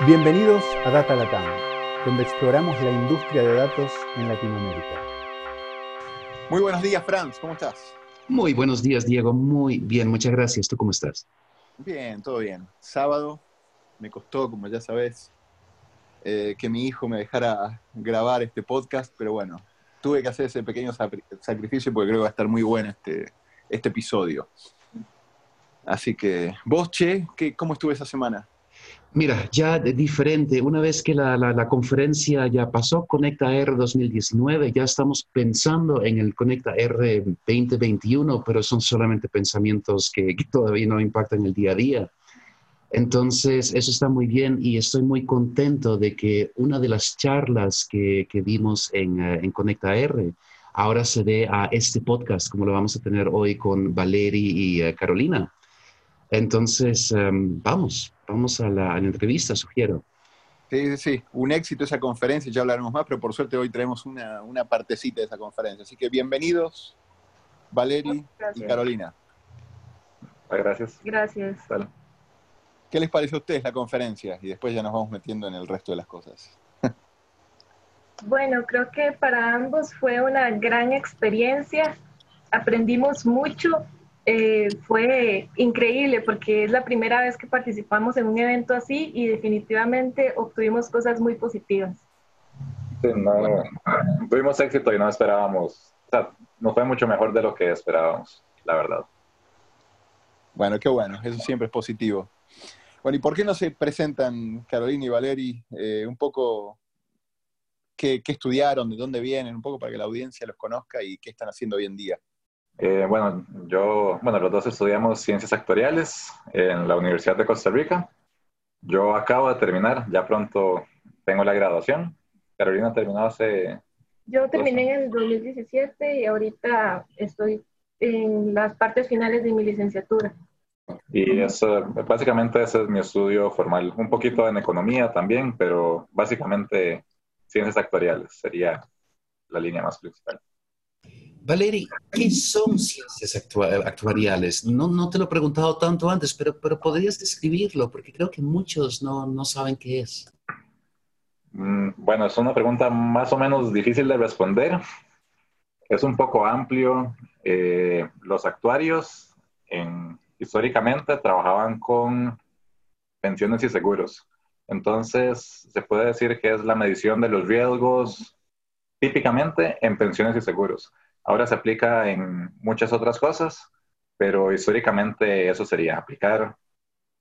Bienvenidos a Data Latam, donde exploramos la industria de datos en Latinoamérica. Muy buenos días, Franz, ¿cómo estás? Muy buenos días, Diego. Muy bien, muchas gracias. ¿Tú cómo estás? Bien, todo bien. Sábado me costó, como ya sabes, eh, que mi hijo me dejara grabar este podcast, pero bueno, tuve que hacer ese pequeño sacrificio porque creo que va a estar muy bueno este, este episodio. Así que, vos, Che, ¿qué, ¿cómo estuve esa semana? Mira, ya de diferente, una vez que la, la, conferencia ya pasó, Conecta R 2019, ya estamos pensando en el Conecta R 2021, pero son solamente pensamientos que, todavía no impactan el día a día. Entonces, eso está muy bien y estoy muy contento de que una de las charlas que, que vimos en, eh, en Conecta R ahora se dé a este podcast, como lo vamos a tener hoy con Valeri y eh, Carolina. Entonces, em, vamos, vamos a la, entrevista, sugiero. Sí, sí, sí, un éxito esa conferencia, ya hablaremos más, pero por suerte hoy tenemos una, una partecita de esa conferencia. Así que bienvenidos, Valeri y Carolina. Gracias. Gracias. ¿Qué les pareció a ustedes la conferencia? Y después ya nos vamos metiendo en el resto de las cosas. bueno, creo que para ambos fue una gran experiencia. Aprendimos mucho eh, fue increíble porque es la primera vez que participamos en un evento así y definitivamente obtuvimos cosas muy positivas. Sí, tuvimos éxito y no esperábamos, o sea, nos fue mucho mejor de lo que esperábamos, la verdad. Bueno, qué bueno, eso siempre es positivo. Bueno, ¿y por qué no se presentan Carolina y Valeri eh, un poco qué, qué estudiaron, de dónde vienen, un poco para que la audiencia los conozca y qué están haciendo hoy en día? Eh, bueno, yo, bueno, los dos estudiamos ciencias actuariales en la Universidad de Costa Rica. Yo acabo de terminar, ya pronto tengo la graduación. Carolina terminó hace... Yo terminé en el 2017 y ahorita estoy en las partes finales de mi licenciatura. Y eso, básicamente ese es mi estudio formal. Un poquito en economía también, pero básicamente ciencias actuariales sería la línea más principal. Valeri, ¿qué son ciencias actuariales? No, no te lo he preguntado tanto antes, pero, pero podrías describirlo, porque creo que muchos no, no saben qué es. Mm, bueno, es una pregunta más o menos difícil de responder. Es un poco amplio. Eh, los actuarios en, históricamente trabajaban con pensiones y seguros. Entonces, se puede decir que es la medición de los riesgos típicamente en pensiones y seguros. Ahora se aplica en muchas otras cosas, pero históricamente eso sería aplicar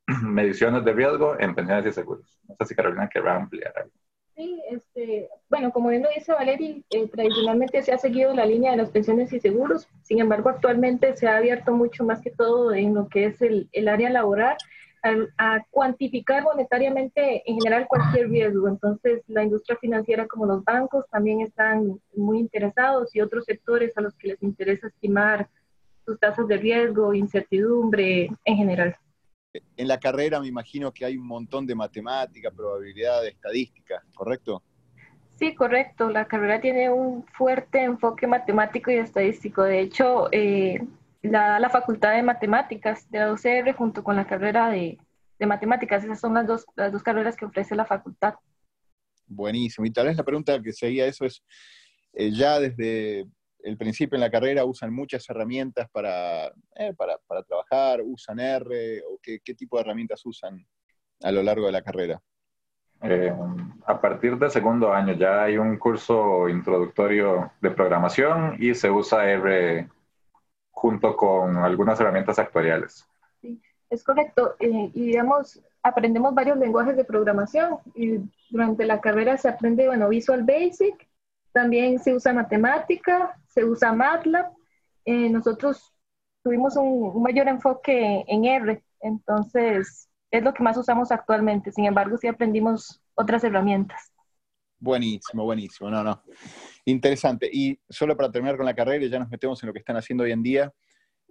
mediciones de riesgo en pensiones y seguros. No sé si Carolina querrá ampliar algo. Sí, este, bueno, como bien lo dice Valery, eh, tradicionalmente se ha seguido la línea de las pensiones y seguros, sin embargo actualmente se ha abierto mucho más que todo en lo que es el, el área laboral a, cuantificar monetariamente en general cualquier riesgo. Entonces, la industria financiera como los bancos también están muy interesados y otros sectores a los que les interesa estimar sus tasas de riesgo, incertidumbre en general. En la carrera me imagino que hay un montón de matemática, probabilidad, estadística, ¿correcto? Sí, correcto. La carrera tiene un fuerte enfoque matemático y estadístico. De hecho, eh, la, la Facultad de Matemáticas de la UCR junto con la carrera de, de Matemáticas. Esas son las dos, las dos carreras que ofrece la facultad. Buenísimo. Y tal vez la pregunta que seguía eso es, eh, ya desde el principio en la carrera usan muchas herramientas para, eh, para, para, trabajar, usan R, o qué, qué, tipo de herramientas usan a lo largo de la carrera. Eh, a partir del segundo año ya hay un curso introductorio de programación y se usa R junto con algunas herramientas actuariales. Sí, es correcto. Eh, y digamos, aprendemos varios lenguajes de programación. Y durante la carrera se aprende, bueno, Visual Basic, también se usa matemática, se usa MATLAB. Eh, nosotros tuvimos un, un, mayor enfoque en R, entonces es lo que más usamos actualmente. Sin embargo, sí aprendimos otras herramientas. Buenísimo, buenísimo. No, no. Interesante. Y solo para terminar con la carrera, y ya nos metemos en lo que están haciendo hoy en día,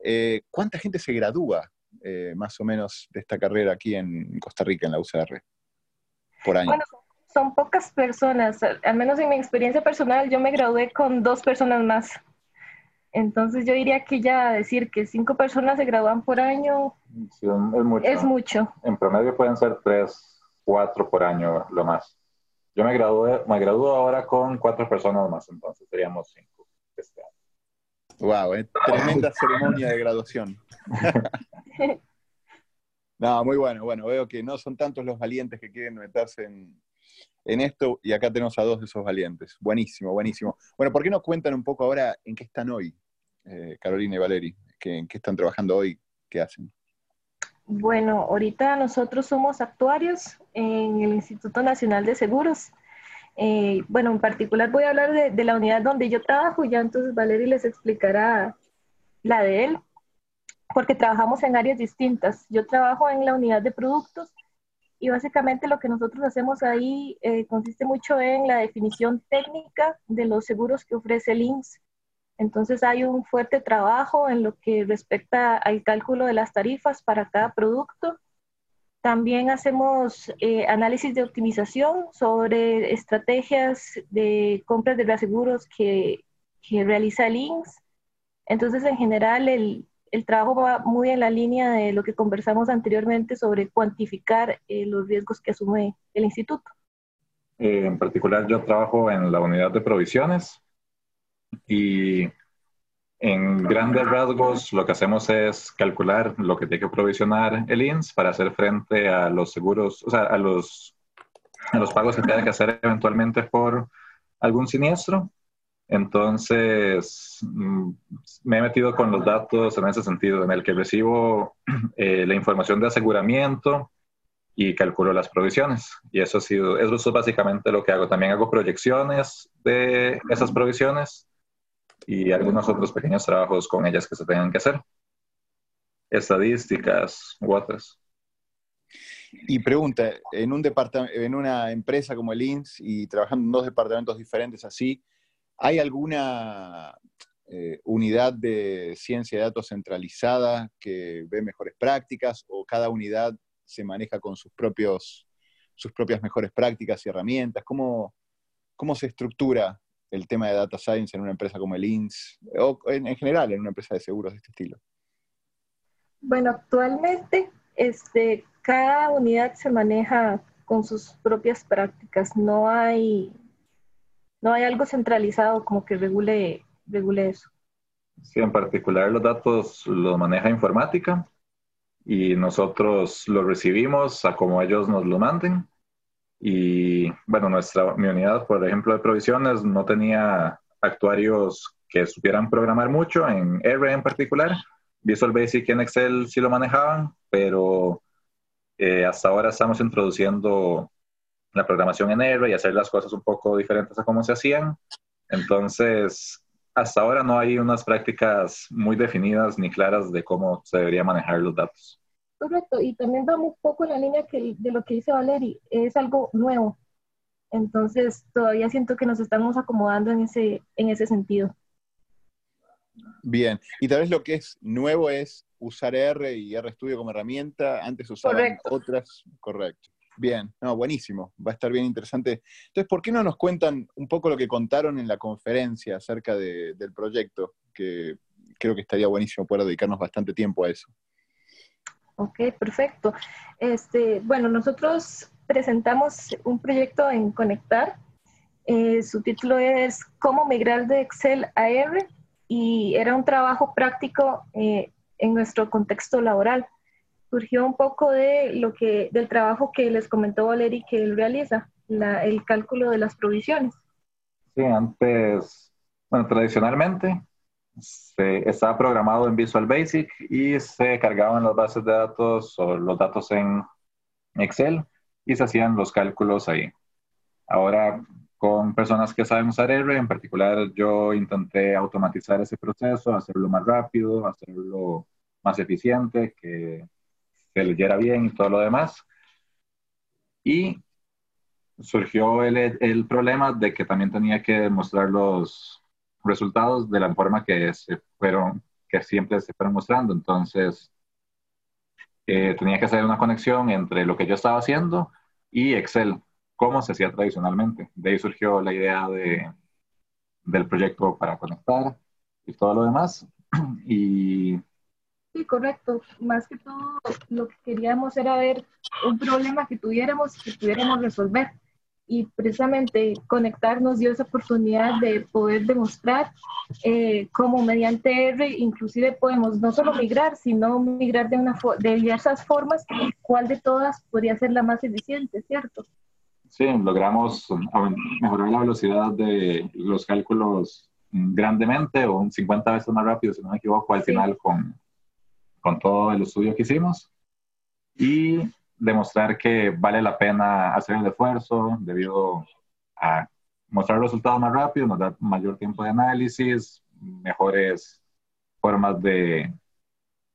eh, ¿cuánta gente se gradúa eh, más o menos de esta carrera aquí en Costa Rica, en la UCR, por año? Bueno, son pocas personas. Al menos en mi experiencia personal, yo me gradué con dos personas más. Entonces yo diría que ya decir que cinco personas se gradúan por año sí, es, mucho. es mucho. En promedio pueden ser tres cuatro por año lo más. Yo me gradué, me gradúo ahora con cuatro personas más, entonces seríamos cinco este año. Wow, eh, tremenda ceremonia de graduación. no, muy bueno. Bueno, veo que no son tantos los valientes que quieren meterse en, esto y acá tenemos a dos de esos valientes. Buenísimo, buenísimo. Bueno, ¿por qué no cuentan un poco ahora en qué están hoy, eh, Carolina y Valeri? ¿En qué están trabajando hoy? ¿Qué hacen? Bueno, ahorita nosotros somos actuarios en el Instituto Nacional de Seguros. Eh, bueno, en particular voy a hablar de, la unidad donde yo trabajo, ya entonces Valery les explicará la de él, porque trabajamos en áreas distintas. Yo trabajo en la unidad de productos y básicamente lo que nosotros hacemos ahí eh, consiste mucho en la definición técnica de los seguros que ofrece el INSS. Entonces hay un fuerte trabajo en lo que respecta al cálculo de las tarifas para cada producto también hacemos eh, análisis de optimización sobre estrategias de compras de reaseguros que, realiza el. Entonces, en general, el, el, trabajo va muy en la línea de lo que conversamos anteriormente sobre cuantificar eh, los riesgos que asume el instituto. Eh, en particular, yo trabajo en la unidad de provisiones y en grandes rasgos, lo que hacemos es calcular lo que tiene que provisionar el INS para hacer frente a los seguros, o sea, a los, a los pagos que tiene que hacer eventualmente por algún siniestro. Entonces, mm, me he metido con los datos en ese sentido, en el que recibo eh, la información de aseguramiento y calculo las provisiones. Y eso, ha sido, eso es básicamente lo que hago. También hago proyecciones de esas provisiones y algunos otros pequeños trabajos con ellas que se tengan que hacer. Estadísticas u otras. Y pregunta, en, un en una empresa como el INS y trabajando en dos departamentos diferentes así, ¿hay alguna eh, unidad de ciencia de datos centralizada que ve mejores prácticas o cada unidad se maneja con sus, propios, sus propias mejores prácticas y herramientas? ¿Cómo, cómo se estructura el tema de data science en una empresa como el INS, o en, general en una empresa de seguros de este estilo? Bueno, actualmente este, cada unidad se maneja con sus propias prácticas. No hay, no hay algo centralizado como que regule, regule eso. Sí, en particular los datos los maneja informática y nosotros los recibimos a como ellos nos lo manden y bueno, nuestra, mi unidad, por ejemplo, de provisiones no tenía actuarios que supieran programar mucho, en R en particular. Visual Basic y en Excel sí lo manejaban, pero eh, hasta ahora estamos introduciendo la programación en R y hacer las cosas un poco diferentes a cómo se hacían. Entonces, hasta ahora no hay unas prácticas muy definidas ni claras de cómo se debería manejar los datos. Correcto, y también vamos un poco en la línea que, de lo que dice Valeri, es algo nuevo. Entonces, todavía siento que nos estamos acomodando en ese, en ese sentido. Bien, y tal vez lo que es nuevo es usar R y RStudio como herramienta, antes usaban otras, correcto. Bien, no, buenísimo, va a estar bien interesante. Entonces, ¿por qué no nos cuentan un poco lo que contaron en la conferencia acerca del proyecto? Que creo que estaría buenísimo poder dedicarnos bastante tiempo a eso. Ok, perfecto. Este, bueno, nosotros presentamos un proyecto en Conectar. Eh, su título es Cómo migrar de Excel a R y era un trabajo práctico eh, en nuestro contexto laboral. Surgió un poco de lo que, del trabajo que les comentó Valeri que él realiza, el cálculo de las provisiones. Sí, antes, bueno, tradicionalmente se, estaba programado en Visual Basic y se cargaban las bases de datos o los datos en Excel y se hacían los cálculos ahí. Ahora, con personas que saben usar R, en particular yo intenté automatizar ese proceso, hacerlo más rápido, hacerlo más eficiente, que se leyera bien y todo lo demás. Y surgió el, el problema de que también tenía que mostrar los, resultados de la forma que se fueron, que siempre se fueron mostrando. Entonces, eh, tenía que hacer una conexión entre lo que yo estaba haciendo y Excel, como se hacía tradicionalmente. De ahí surgió la idea de, del proyecto para conectar y todo lo demás. Y Sí, correcto. Más que todo, lo que queríamos era ver un problema que tuviéramos que pudiéramos resolver. Y precisamente conectar nos dio esa oportunidad de poder demostrar eh, cómo mediante R inclusive podemos no solo migrar, sino migrar de, una de diversas formas, cuál de todas podría ser la más eficiente, ¿cierto? Sí, logramos mejorar la velocidad de los cálculos grandemente o un 50 veces más rápido, si no me equivoco, al final con, con todo el estudio que hicimos y demostrar que vale la pena hacer el esfuerzo debido a mostrar resultados más rápido, nos da mayor tiempo de análisis, mejores formas de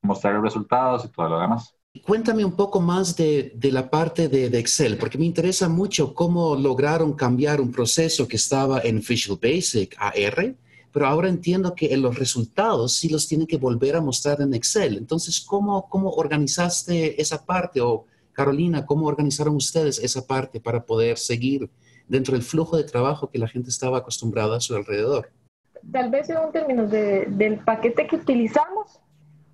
mostrar los resultados y todo lo demás. Cuéntame un poco más de, de la parte de, de, Excel, porque me interesa mucho cómo lograron cambiar un proceso que estaba en Visual Basic a R pero ahora entiendo que en los resultados sí los tienen que volver a mostrar en Excel. Entonces, ¿cómo, cómo organizaste esa parte? O Carolina, ¿cómo organizaron ustedes esa parte para poder seguir dentro del flujo de trabajo que la gente estaba acostumbrada a su alrededor? Tal vez en términos de, del paquete que utilizamos,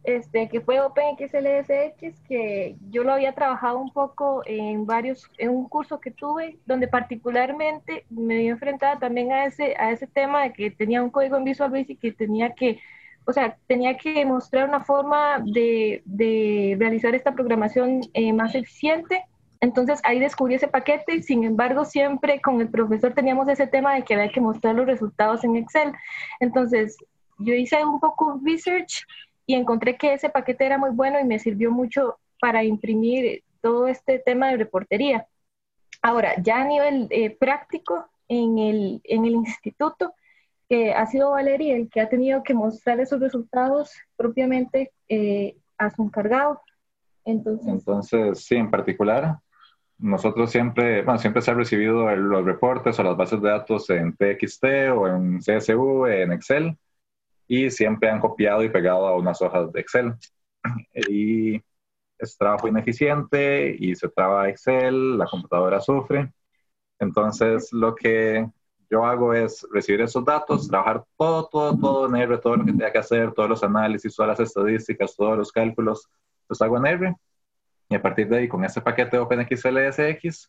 este, que fue OpenXLSX, que yo lo había trabajado un poco en varios, en un curso que tuve, donde particularmente me vi enfrentada también a ese, a ese tema de que tenía un código en Visual Basic que tenía que, o sea, tenía que mostrar una forma de, de realizar esta programación eh, más eficiente. Entonces ahí descubrí ese paquete sin embargo siempre con el profesor teníamos ese tema de que había que mostrar los resultados en Excel. Entonces yo hice un poco research y encontré que ese paquete era muy bueno y me sirvió mucho para imprimir todo este tema de reportería. Ahora, ya a nivel eh, práctico, en el, en el instituto, eh, ha sido Valeria el que ha tenido que mostrar esos resultados propiamente eh, a su encargado. Entonces, Entonces, sí, en particular, nosotros siempre, bueno, siempre se han recibido los reportes o las bases de datos en TXT o en CSV, en Excel, y siempre han copiado y pegado a unas hojas de Excel. Y es trabajo ineficiente y se traba Excel, la computadora sufre. Entonces, lo que yo hago es recibir esos datos, trabajar todo, todo, todo en R, todo lo que tenga que hacer, todos los análisis, todas las estadísticas, todos los cálculos, los hago en R. Y a partir de ahí, con ese paquete OpenXLSX,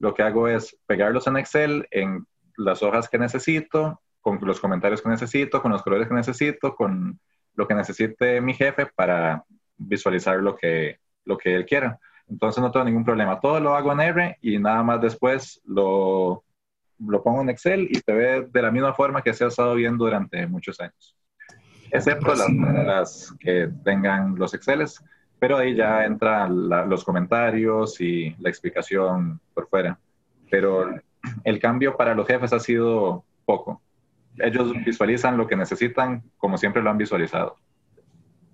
lo que hago es pegarlos en Excel en las hojas que necesito, con los comentarios que necesito, con los colores que necesito, con lo que necesite mi jefe para visualizar lo que, lo que él quiera. Entonces no tengo ningún problema. Todo lo hago en R y nada más después lo, lo pongo en Excel y se ve de la misma forma que se ha estado viendo durante muchos años. Excepto las, las que tengan los Exceles, pero ahí ya entran los comentarios y la explicación por fuera. Pero el cambio para los jefes ha sido poco ellos visualizan lo que necesitan como siempre lo han visualizado.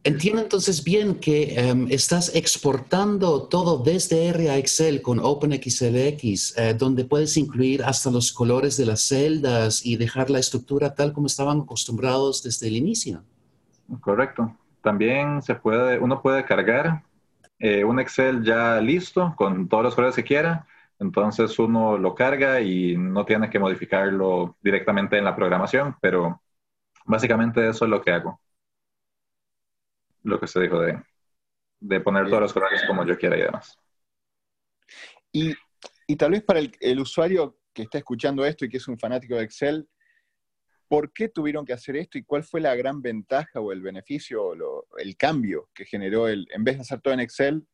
Entiendo entonces bien que um, estás exportando todo desde R a Excel con OpenXLX, eh, donde puedes incluir hasta los colores de las celdas y dejar la estructura tal como estaban acostumbrados desde el inicio. Correcto. También se puede, uno puede cargar eh, un Excel ya listo con todos los colores que quiera entonces uno lo carga y no tiene que modificarlo directamente en la programación, pero básicamente eso es lo que hago. Lo que se dijo de, de poner todos los colores como yo quiera y demás. Y, y tal vez para el, el, usuario que está escuchando esto y que es un fanático de Excel, ¿por qué tuvieron que hacer esto y cuál fue la gran ventaja o el beneficio o el cambio que generó el, en vez de hacer todo en Excel,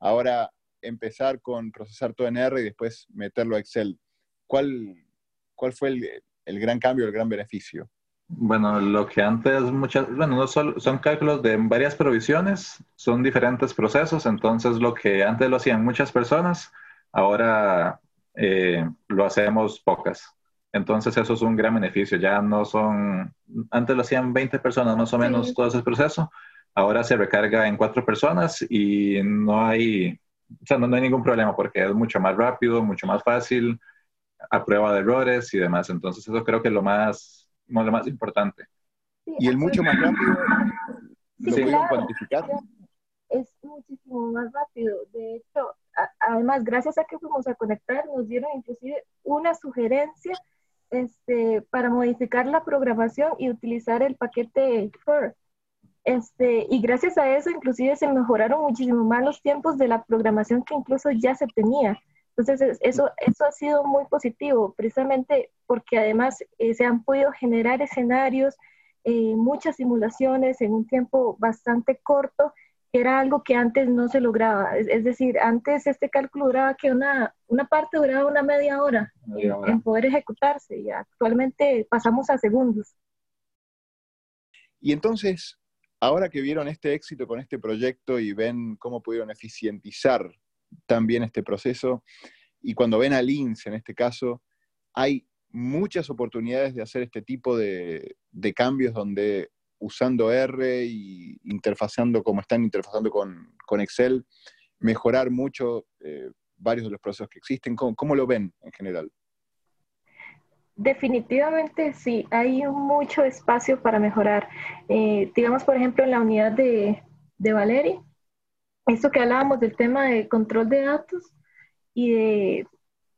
ahora empezar con procesar todo en R y después meterlo a Excel. ¿Cuál, cuál fue el, el gran cambio, el gran beneficio? Bueno, lo que antes muchas, bueno, no solo, son cálculos de varias provisiones, son diferentes procesos, entonces lo que antes lo hacían muchas personas, ahora eh, lo hacemos pocas. Entonces eso es un gran beneficio, ya no son, antes lo hacían 20 personas más o menos sí. todo ese proceso, ahora se recarga en cuatro personas y no hay, o sea, no, no, hay ningún problema porque es mucho más rápido, mucho más fácil, a prueba de errores y demás. Entonces, eso creo que es lo más, lo más importante. Sí, y el mucho más rápido, ¿lo sí, claro, cuantificar? Es muchísimo más rápido. De hecho, a, además, gracias a que fuimos a conectar, nos dieron inclusive una sugerencia este, para modificar la programación y utilizar el paquete FIR. Este, y gracias a eso, inclusive se mejoraron muchísimo más los tiempos de la programación que incluso ya se tenía. Entonces, eso, eso ha sido muy positivo, precisamente porque además eh, se han podido generar escenarios, eh, muchas simulaciones en un tiempo bastante corto, que era algo que antes no se lograba. Es, decir, antes este cálculo duraba que una, una parte duraba una media hora, En, poder ejecutarse y actualmente pasamos a segundos. Y entonces, ahora que vieron este éxito con este proyecto y ven cómo pudieron eficientizar también este proceso, y cuando ven a Lince en este caso, hay muchas oportunidades de hacer este tipo de, cambios donde usando R y interfazando como están interfazando con, Excel, mejorar mucho eh, varios de los procesos que existen. ¿Cómo, lo ven en general? Definitivamente sí, hay mucho espacio para mejorar. Eh, digamos, por ejemplo, en la unidad de, de Valeri, esto que hablábamos del tema de control de datos y de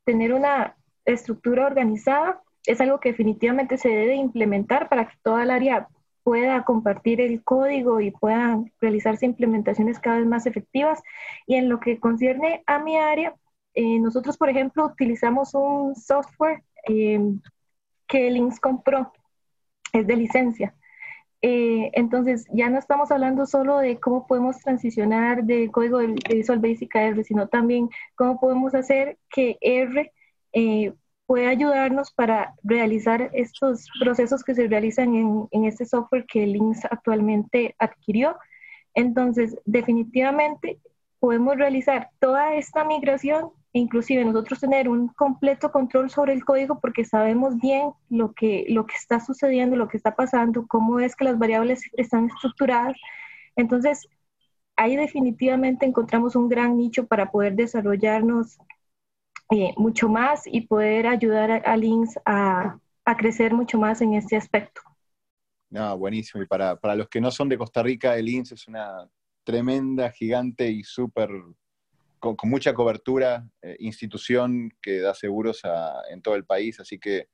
tener una estructura organizada es algo que definitivamente se debe implementar para que toda el área pueda compartir el código y puedan realizarse implementaciones cada vez más efectivas. Y en lo que concierne a mi área, eh, nosotros, por ejemplo, utilizamos un software eh, que Links compró, es de licencia. Eh, entonces, ya no estamos hablando solo de cómo podemos transicionar de código de Visual Basic a R, sino también cómo podemos hacer que R puede ayudarnos para realizar estos procesos que se realizan en, este software que Links actualmente adquirió. Entonces, definitivamente podemos realizar toda esta migración inclusive nosotros tener un completo control sobre el código porque sabemos bien lo que, lo que está sucediendo, lo que está pasando, cómo es que las variables están estructuradas. Entonces, ahí definitivamente encontramos un gran nicho para poder desarrollarnos eh, mucho más y poder ayudar a, Links a, crecer mucho más en este aspecto. No, buenísimo. Y para, los que no son de Costa Rica, el INS es una tremenda, gigante y súper, con, mucha cobertura, eh, institución que da seguros en todo el país. Así que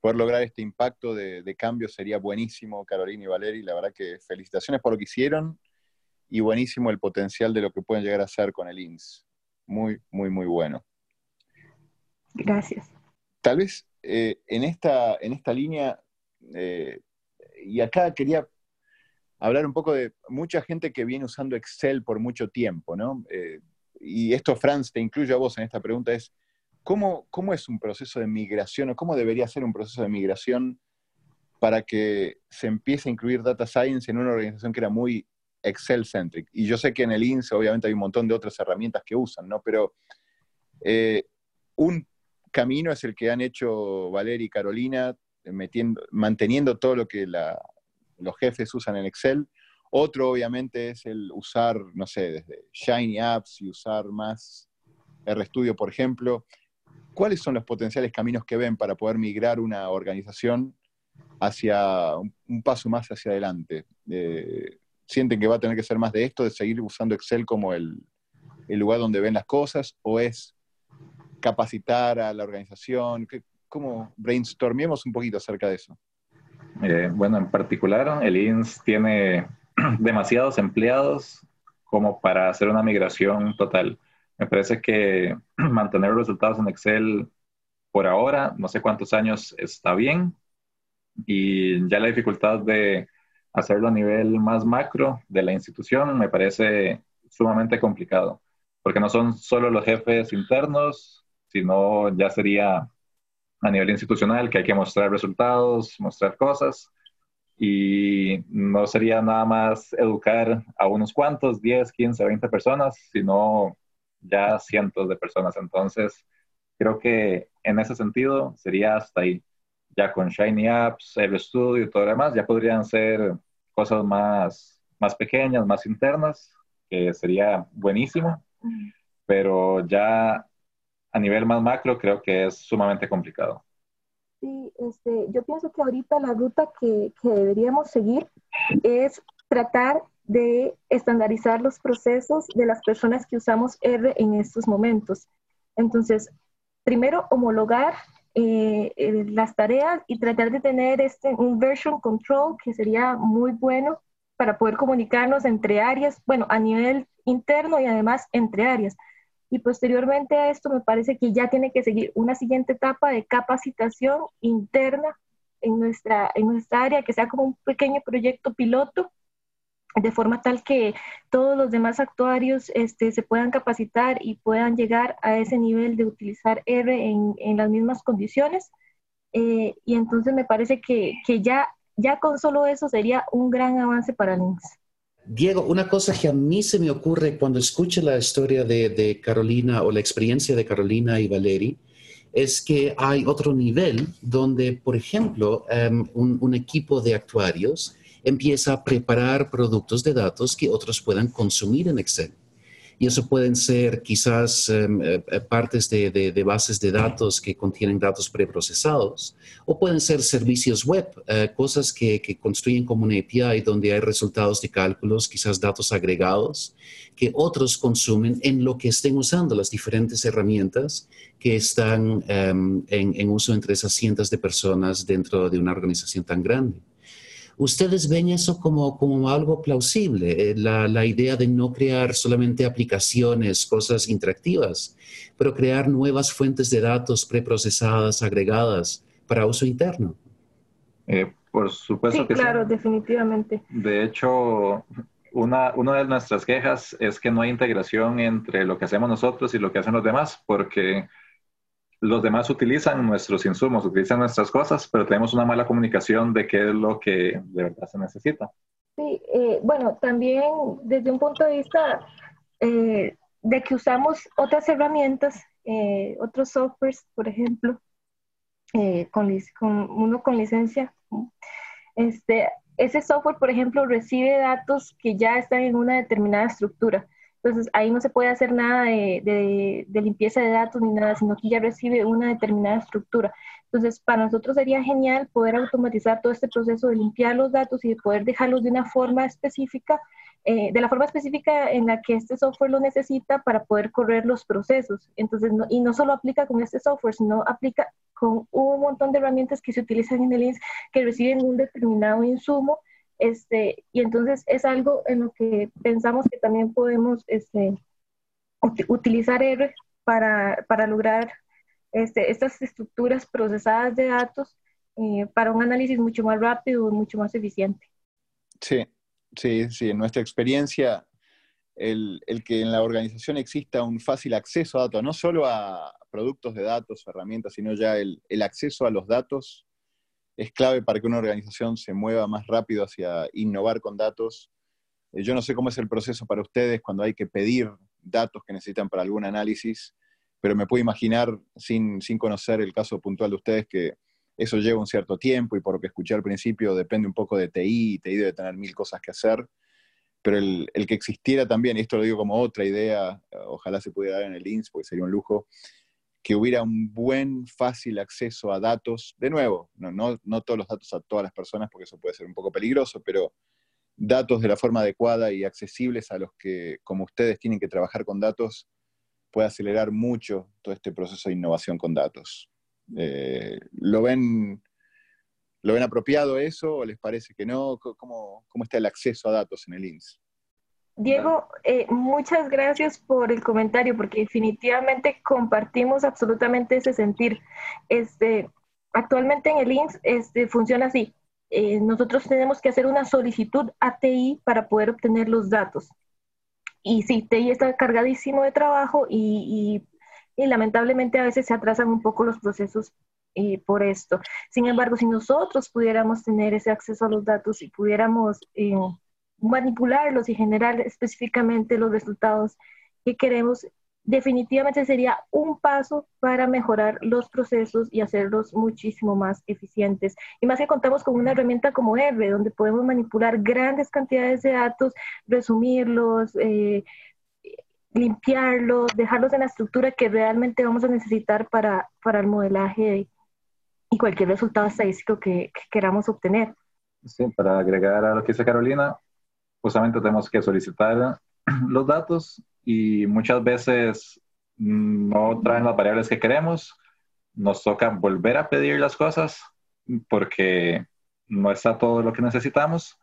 poder lograr este impacto de, de, cambio sería buenísimo, Carolina y Valeri. La verdad que felicitaciones por lo que hicieron y buenísimo el potencial de lo que pueden llegar a hacer con el INS. Muy, muy, muy bueno. Gracias. Tal vez eh, en, esta, en esta línea, eh, y acá quería hablar un poco de mucha gente que viene usando Excel por mucho tiempo, ¿no? Eh, y esto, Franz, te incluyo a vos en esta pregunta, es ¿cómo, ¿cómo es un proceso de migración o cómo debería ser un proceso de migración para que se empiece a incluir Data Science en una organización que era muy Excel-centric? Y yo sé que en el INSE obviamente hay un montón de otras herramientas que usan, ¿no? Pero un camino es el que han hecho Valeria y Carolina, metiendo, manteniendo todo lo que los jefes usan en Excel. Otro, obviamente, es el usar, no sé, desde Shiny Apps y usar más RStudio, por ejemplo. ¿Cuáles son los potenciales caminos que ven para poder migrar una organización hacia un, paso más hacia adelante? Eh, ¿Sienten que va a tener que ser más de esto, de seguir usando Excel como el, lugar donde ven las cosas? ¿O es capacitar a la organización? ¿Cómo brainstormemos un poquito acerca de eso? Eh, bueno, en particular, el INS tiene demasiados empleados como para hacer una migración total. Me parece que mantener los resultados en Excel por ahora, no sé cuántos años, está bien. Y ya la dificultad de hacerlo a nivel más macro de la institución me parece sumamente complicado, porque no son solo los jefes internos, sino ya sería a nivel institucional que hay que mostrar resultados, mostrar cosas y no sería nada más educar a unos cuantos, 10, 15, 20 personas, sino ya cientos de personas. Entonces, creo que en ese sentido sería hasta ahí. Ya con Shiny Apps, el estudio y todo lo demás, ya podrían ser cosas más, más pequeñas, más internas, que sería buenísimo, pero ya a nivel más macro creo que es sumamente complicado. Sí, este, yo pienso que ahorita la ruta que, que deberíamos seguir es tratar de estandarizar los procesos de las personas que usamos R en estos momentos. Entonces, primero homologar eh, las tareas y tratar de tener este, un version control que sería muy bueno para poder comunicarnos entre áreas, bueno, a nivel interno y además entre áreas. Y posteriormente a esto me parece que ya tiene que seguir una siguiente etapa de capacitación interna en nuestra, en nuestra área, que sea como un pequeño proyecto piloto, de forma tal que todos los demás actuarios este, se puedan capacitar y puedan llegar a ese nivel de utilizar R en, en las mismas condiciones. Eh, y entonces me parece que, que, ya, ya con solo eso sería un gran avance para Links. Diego, una cosa que a mí se me ocurre cuando escucho la historia de, Carolina o la experiencia de Carolina y Valeri, es que hay otro nivel donde, por ejemplo, un, un, equipo de actuarios empieza a preparar productos de datos que otros puedan consumir en Excel. Y eso pueden ser quizás um, eh, partes de, bases de datos que contienen datos preprocesados, o pueden ser servicios web, uh, cosas que, construyen como una API donde hay resultados de cálculos, quizás datos agregados, que otros consumen en lo que estén usando las diferentes herramientas que están um, en, en uso entre esas cientos de personas dentro de una organización tan grande. ¿Ustedes ven eso como, como algo plausible? Eh, la, la, idea de no crear solamente aplicaciones, cosas interactivas, pero crear nuevas fuentes de datos preprocesadas, agregadas para uso interno. Eh, por supuesto sí, que claro, sí. definitivamente. De hecho, una, una de nuestras quejas es que no hay integración entre lo que hacemos nosotros y lo que hacen los demás, porque los demás utilizan nuestros insumos, utilizan nuestras cosas, pero tenemos una mala comunicación de qué es lo que de verdad se necesita. Sí, eh, bueno, también desde un punto de vista eh, de que usamos otras herramientas, eh, otros softwares, por ejemplo, eh, con, con, uno con licencia, este, ese software, por ejemplo, recibe datos que ya están en una determinada estructura. Entonces ahí no se puede hacer nada de, limpieza de datos ni nada, sino que ya recibe una determinada estructura. Entonces para nosotros sería genial poder automatizar todo este proceso de limpiar los datos y de poder dejarlos de una forma específica, eh, de la forma específica en la que este software lo necesita para poder correr los procesos. Entonces, y no solo aplica con este software, sino aplica con un montón de herramientas que se utilizan en el INS que reciben un determinado insumo este, y entonces es algo en lo que pensamos que también podemos este, utilizar R para, lograr este, estas estructuras procesadas de datos eh, para un análisis mucho más rápido y mucho más eficiente. Sí, sí, sí. En nuestra experiencia, el, que en la organización exista un fácil acceso a datos, no solo a productos de datos herramientas, sino ya el acceso a los datos es clave para que una organización se mueva más rápido hacia innovar con datos. Eh, yo no sé cómo es el proceso para ustedes cuando hay que pedir datos que necesitan para algún análisis, pero me puedo imaginar, sin, sin conocer el caso puntual de ustedes, que eso lleva un cierto tiempo y por lo que escuché al principio depende un poco de TI, TI debe tener mil cosas que hacer, pero el, el que existiera también, y esto lo digo como otra idea, ojalá se pudiera dar en el INS, porque sería un lujo, que hubiera un buen, fácil acceso a datos. De nuevo, no, todos los datos a todas las personas, porque eso puede ser un poco peligroso, pero datos de la forma adecuada y accesibles a los que, como ustedes, tienen que trabajar con datos, puede acelerar mucho todo este proceso de innovación con datos. Eh, ¿lo, ven, ¿Lo ven apropiado eso o les parece que no? ¿Cómo, cómo está el acceso a datos en el INS? Diego, eh, muchas gracias por el comentario, porque definitivamente compartimos absolutamente ese sentir. Este, actualmente en el INS este, funciona así. Eh, nosotros tenemos que hacer una solicitud a TI para poder obtener los datos. Y sí, TI está cargadísimo de trabajo y, y, y lamentablemente a veces se atrasan un poco los procesos eh, por esto. Sin embargo, si nosotros pudiéramos tener ese acceso a los datos y pudiéramos eh, manipularlos y generar específicamente los resultados que queremos, definitivamente sería un paso para mejorar los procesos y hacerlos muchísimo más eficientes. Y más que contamos con una herramienta como R, donde podemos manipular grandes cantidades de datos, resumirlos, eh, limpiarlos, dejarlos en la estructura que realmente vamos a necesitar para, para el modelaje y cualquier resultado estadístico que, que queramos obtener. Sí, para agregar a lo que dice Carolina, justamente tenemos que solicitar los datos y muchas veces no traen las variables que queremos. Nos toca volver a pedir las cosas porque no está todo lo que necesitamos.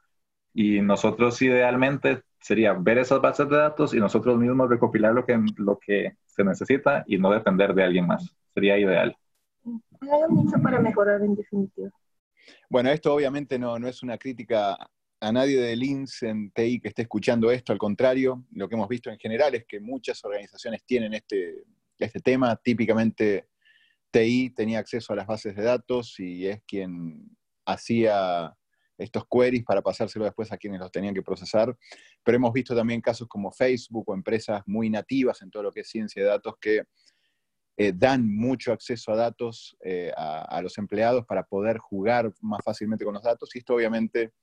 Y nosotros idealmente sería ver esas bases de datos y nosotros mismos recopilar lo que, lo que se necesita y no depender de alguien más. Sería ideal. Hay mucho para mejorar en definitiva. Bueno, esto obviamente no, no es una crítica a nadie del INS en TI que esté escuchando esto, al contrario, lo que hemos visto en general es que muchas organizaciones tienen este, este tema, típicamente TI tenía acceso a las bases de datos y es quien hacía estos queries para pasárselo después a quienes los tenían que procesar. Pero hemos visto también casos como Facebook o empresas muy nativas en todo lo que es ciencia de datos que eh, dan mucho acceso a datos eh, a, los empleados para poder jugar más fácilmente con los datos y esto obviamente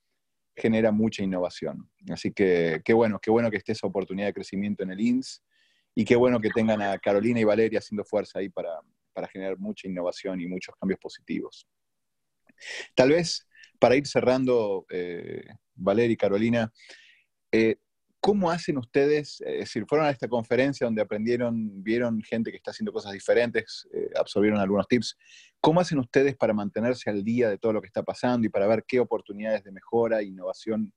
genera mucha innovación. Así que qué bueno, qué bueno que esté esa oportunidad de crecimiento en el INS y qué bueno que tengan a Carolina y Valeria haciendo fuerza ahí para, para generar mucha innovación y muchos cambios positivos. Tal vez para ir cerrando, eh, Valeria y Carolina, eh, ¿cómo hacen ustedes? Es decir, fueron a esta conferencia donde aprendieron, vieron gente que está haciendo cosas diferentes, eh, absorbieron algunos tips. ¿Cómo hacen ustedes para mantenerse al día de todo lo que está pasando y para ver qué oportunidades de mejora e innovación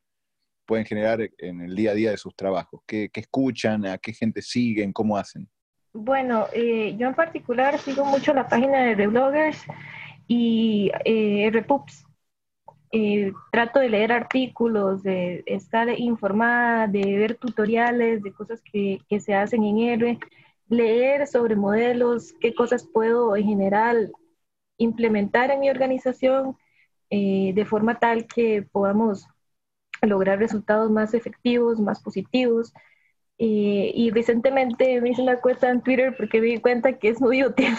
pueden generar en el día a día de sus trabajos? ¿Qué, escuchan? ¿A qué gente siguen? ¿Cómo hacen? Bueno, eh, yo en particular sigo mucho la página de Rebloggers y eh, Repups. Eh, trato de leer artículos, de estar informada, de ver tutoriales de cosas que, que se hacen en R, leer sobre modelos, qué cosas puedo en general implementar en mi organización eh, de forma tal que podamos lograr resultados más efectivos, más positivos. Eh, y recientemente me hice una cuenta en Twitter porque me di cuenta que es muy útil.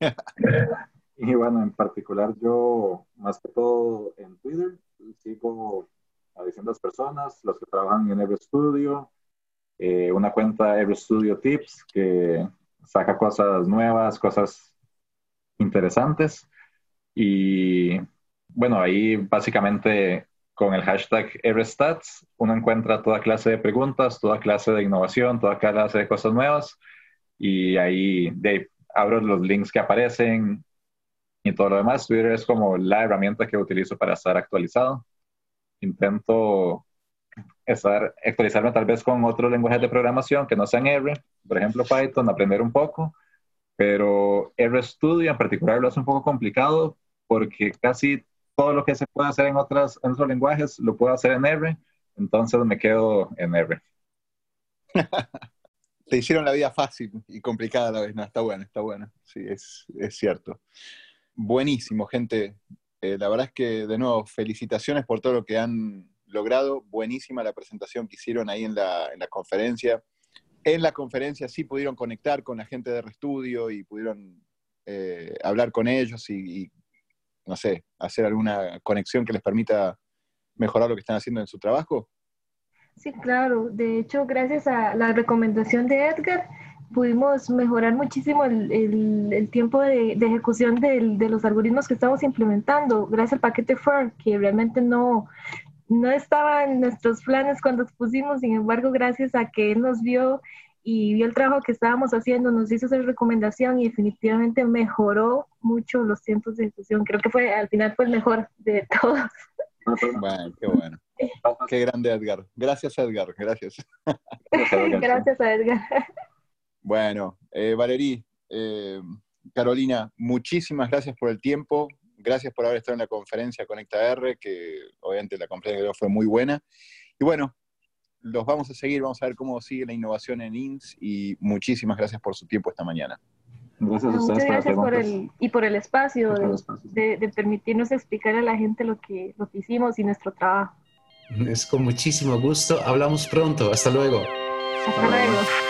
y bueno, en particular yo, más que todo en Twitter, sigo a distintas personas, los que trabajan en RStudio, eh, una cuenta RStudio Tips que saca cosas nuevas, cosas interesantes. Y bueno, ahí básicamente con el hashtag EverStats, uno encuentra toda clase de preguntas, toda clase de innovación, toda clase de cosas nuevas. Y ahí de, abro los links que aparecen y todo lo demás. Twitter es como la herramienta que utilizo para estar actualizado. Intento estar, actualizarme tal vez con otros lenguajes de programación que no sean R, por ejemplo Python, aprender un poco, pero RStudio en particular lo hace un poco complicado porque casi todo lo que se puede hacer en, otras, en otros lenguajes lo puedo hacer en R, entonces me quedo en R. Te hicieron la vida fácil y complicada a la vez, no, está bueno, está bueno, sí, es, es cierto. Buenísimo, gente. Eh, la verdad es que, de nuevo, felicitaciones por todo lo que han logrado. Buenísima la presentación que hicieron ahí en la, en la conferencia. En la conferencia sí pudieron conectar con la gente de Restudio y pudieron eh, hablar con ellos y, y no sé, hacer alguna conexión que les permita mejorar lo que están haciendo en su trabajo? Sí, claro. De hecho, gracias a la recomendación de Edgar, pudimos mejorar muchísimo el, el, tiempo de, de ejecución del, de los algoritmos que estamos implementando, gracias al paquete FER, que realmente no, no estaba en nuestros planes cuando expusimos, sin embargo, gracias a que él nos vio y vio el trabajo que estábamos haciendo, nos hizo esa recomendación y definitivamente mejoró mucho los tiempos de ejecución. Creo que fue, al final fue el mejor de todos. Bueno, qué bueno. Qué grande Edgar. Gracias Edgar, gracias. gracias a Edgar. Bueno, eh, Valerí, eh, Carolina, muchísimas gracias por el tiempo. Gracias por haber estado en la conferencia Conecta R, que obviamente la conferencia fue muy buena. Y bueno, los vamos a seguir, vamos a ver cómo sigue la innovación en INS y muchísimas gracias por su tiempo esta mañana. Gracias a Muchas gracias por el, y por el espacio, de, permitirnos explicar a la gente lo que, lo que hicimos y nuestro trabajo. Es con muchísimo gusto. Hablamos pronto. Hasta luego. Hasta luego.